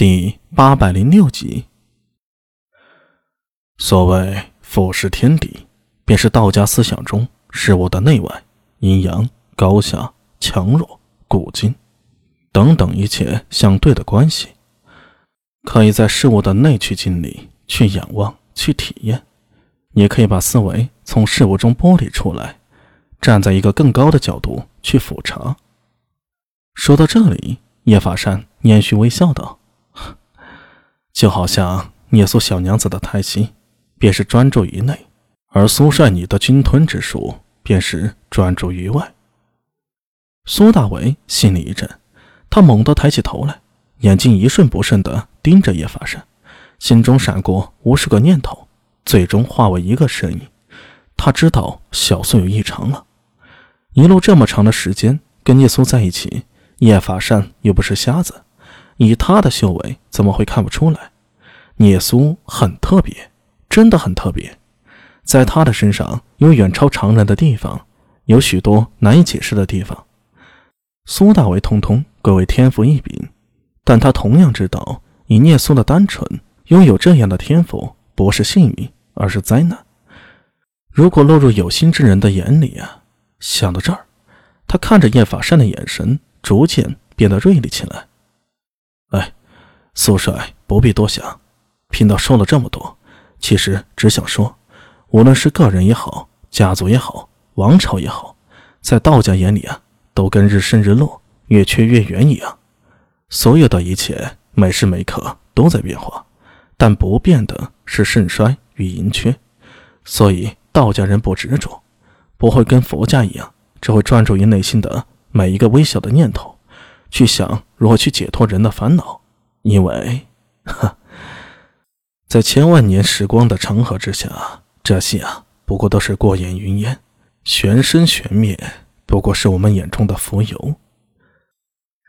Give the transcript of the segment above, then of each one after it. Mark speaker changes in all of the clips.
Speaker 1: 第八百零六集。所谓俯视天地，便是道家思想中事物的内外、阴阳、高下、强弱、古今等等一切相对的关系。可以在事物的内去经历、去仰望、去体验，也可以把思维从事物中剥离出来，站在一个更高的角度去俯察。说到这里，叶法善捻须微笑道。就好像聂苏小娘子的胎息，便是专注于内；而苏帅你的军吞之术，便是专注于外。苏大为心里一震，他猛地抬起头来，眼睛一瞬不瞬地盯着叶法善，心中闪过无数个念头，最终化为一个身影。他知道小苏有异常了。一路这么长的时间跟聂苏在一起，叶法善又不是瞎子。以他的修为，怎么会看不出来？聂苏很特别，真的很特别。在他的身上有远超常人的地方，有许多难以解释的地方。苏大为通通贵为天赋异禀，但他同样知道，以聂苏的单纯，拥有这样的天赋不是幸运，而是灾难。如果落入有心之人的眼里啊！想到这儿，他看着叶法善的眼神逐渐变得锐利起来。苏帅不必多想，贫道说了这么多，其实只想说，无论是个人也好，家族也好，王朝也好，在道家眼里啊，都跟日升日落、月缺月圆一样，所有的一切每时每刻都在变化，但不变的是盛衰与盈缺。所以道家人不执着，不会跟佛家一样，只会专注于内心的每一个微小的念头。去想如何去解脱人的烦恼，因为，哈，在千万年时光的长河之下，这些啊不过都是过眼云烟，玄生玄灭不过是我们眼中的浮游。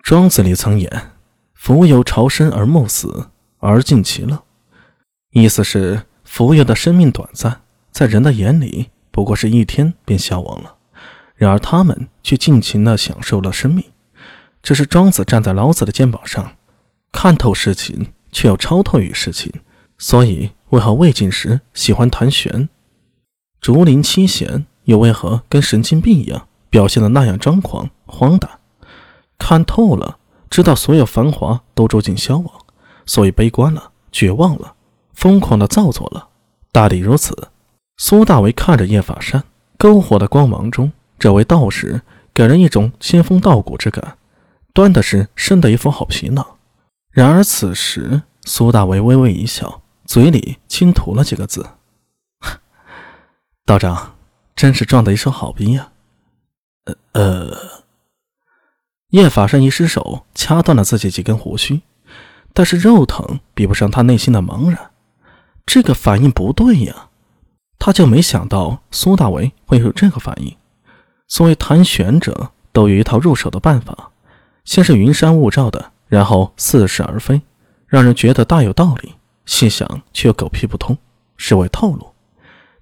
Speaker 1: 庄子里曾言：“浮游朝生而暮死，而尽其乐。”意思是浮游的生命短暂，在人的眼里不过是一天便消亡了，然而他们却尽情地享受了生命。这是庄子站在老子的肩膀上，看透事情，却又超脱于事情。所以，为何魏晋时喜欢谈玄？竹林七贤又为何跟神经病一样，表现的那样张狂荒诞？看透了，知道所有繁华都逐渐消亡，所以悲观了，绝望了，疯狂的造作了。大抵如此。苏大为看着叶法善，篝火的光芒中，这位道士给人一种仙风道骨之感。端的是生的一副好皮囊，然而此时苏大为微微一笑，嘴里轻吐了几个字：“ 道长，真是撞的一手好兵呀。”呃呃，叶法善一失手掐断了自己几根胡须，但是肉疼比不上他内心的茫然。这个反应不对呀，他就没想到苏大为会有这个反应。所谓谈玄者都有一套入手的办法。先是云山雾罩的，然后似是而非，让人觉得大有道理。细想却又狗屁不通，是为套路。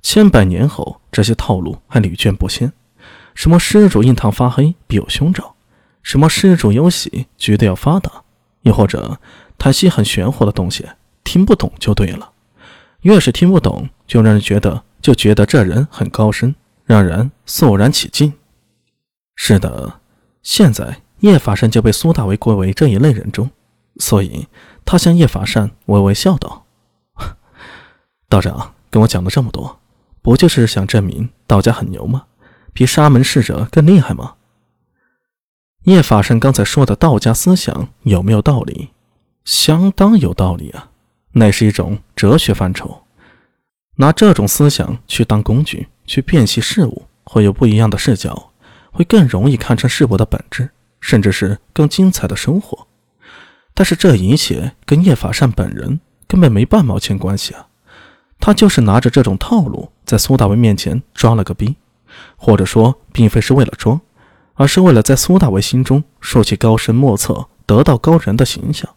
Speaker 1: 千百年后，这些套路还屡见不鲜。什么施主印堂发黑必有凶兆，什么施主有喜绝对要发达，又或者谈些很玄乎的东西，听不懂就对了。越是听不懂，就让人觉得就觉得这人很高深，让人肃然起敬。是的，现在。叶法善就被苏大为归为这一类人中，所以他向叶法善微微笑道：“ 道长跟我讲了这么多，不就是想证明道家很牛吗？比沙门侍者更厉害吗？”叶法善刚才说的道家思想有没有道理？相当有道理啊！那是一种哲学范畴，拿这种思想去当工具去辨析事物，会有不一样的视角，会更容易看穿事物的本质。甚至是更精彩的生活，但是这一切跟叶法善本人根本没半毛钱关系啊！他就是拿着这种套路在苏大为面前装了个逼，或者说并非是为了装，而是为了在苏大为心中竖起高深莫测、得道高人的形象。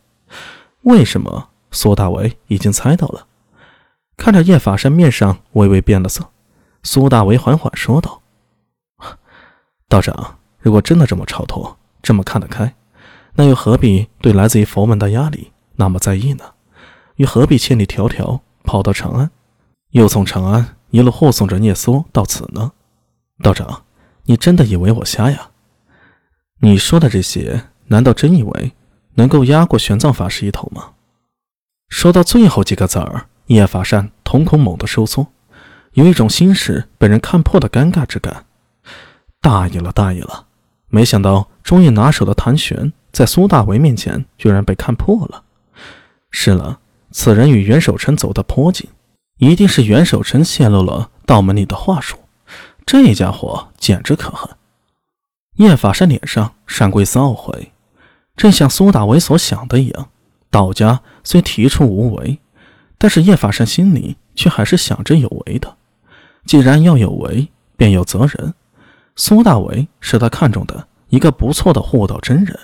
Speaker 1: 为什么？苏大为已经猜到了。看着叶法善面上微微变了色，苏大为缓缓说道：“道长，如果真的这么超脱。”这么看得开，那又何必对来自于佛门的压力，那么在意呢？又何必千里迢迢跑到长安，又从长安一路护送着聂苏到此呢？道长，你真的以为我瞎呀？你说的这些，难道真以为能够压过玄奘法师一头吗？说到最后几个字儿，叶法善瞳孔猛地收缩，有一种心事被人看破的尴尬之感。大意了，大意了！没想到中医拿手的谭玄，在苏大为面前居然被看破了。是了。此人与袁守诚走得颇近，一定是袁守诚泄露了道门里的话术。这家伙简直可恨！叶法善脸上闪过一丝懊悔，正像苏大为所想的一样，道家虽提出无为，但是叶法善心里却还是想着有为的。既然要有为，便有责任。苏大为是他看中的一个不错的护道真人。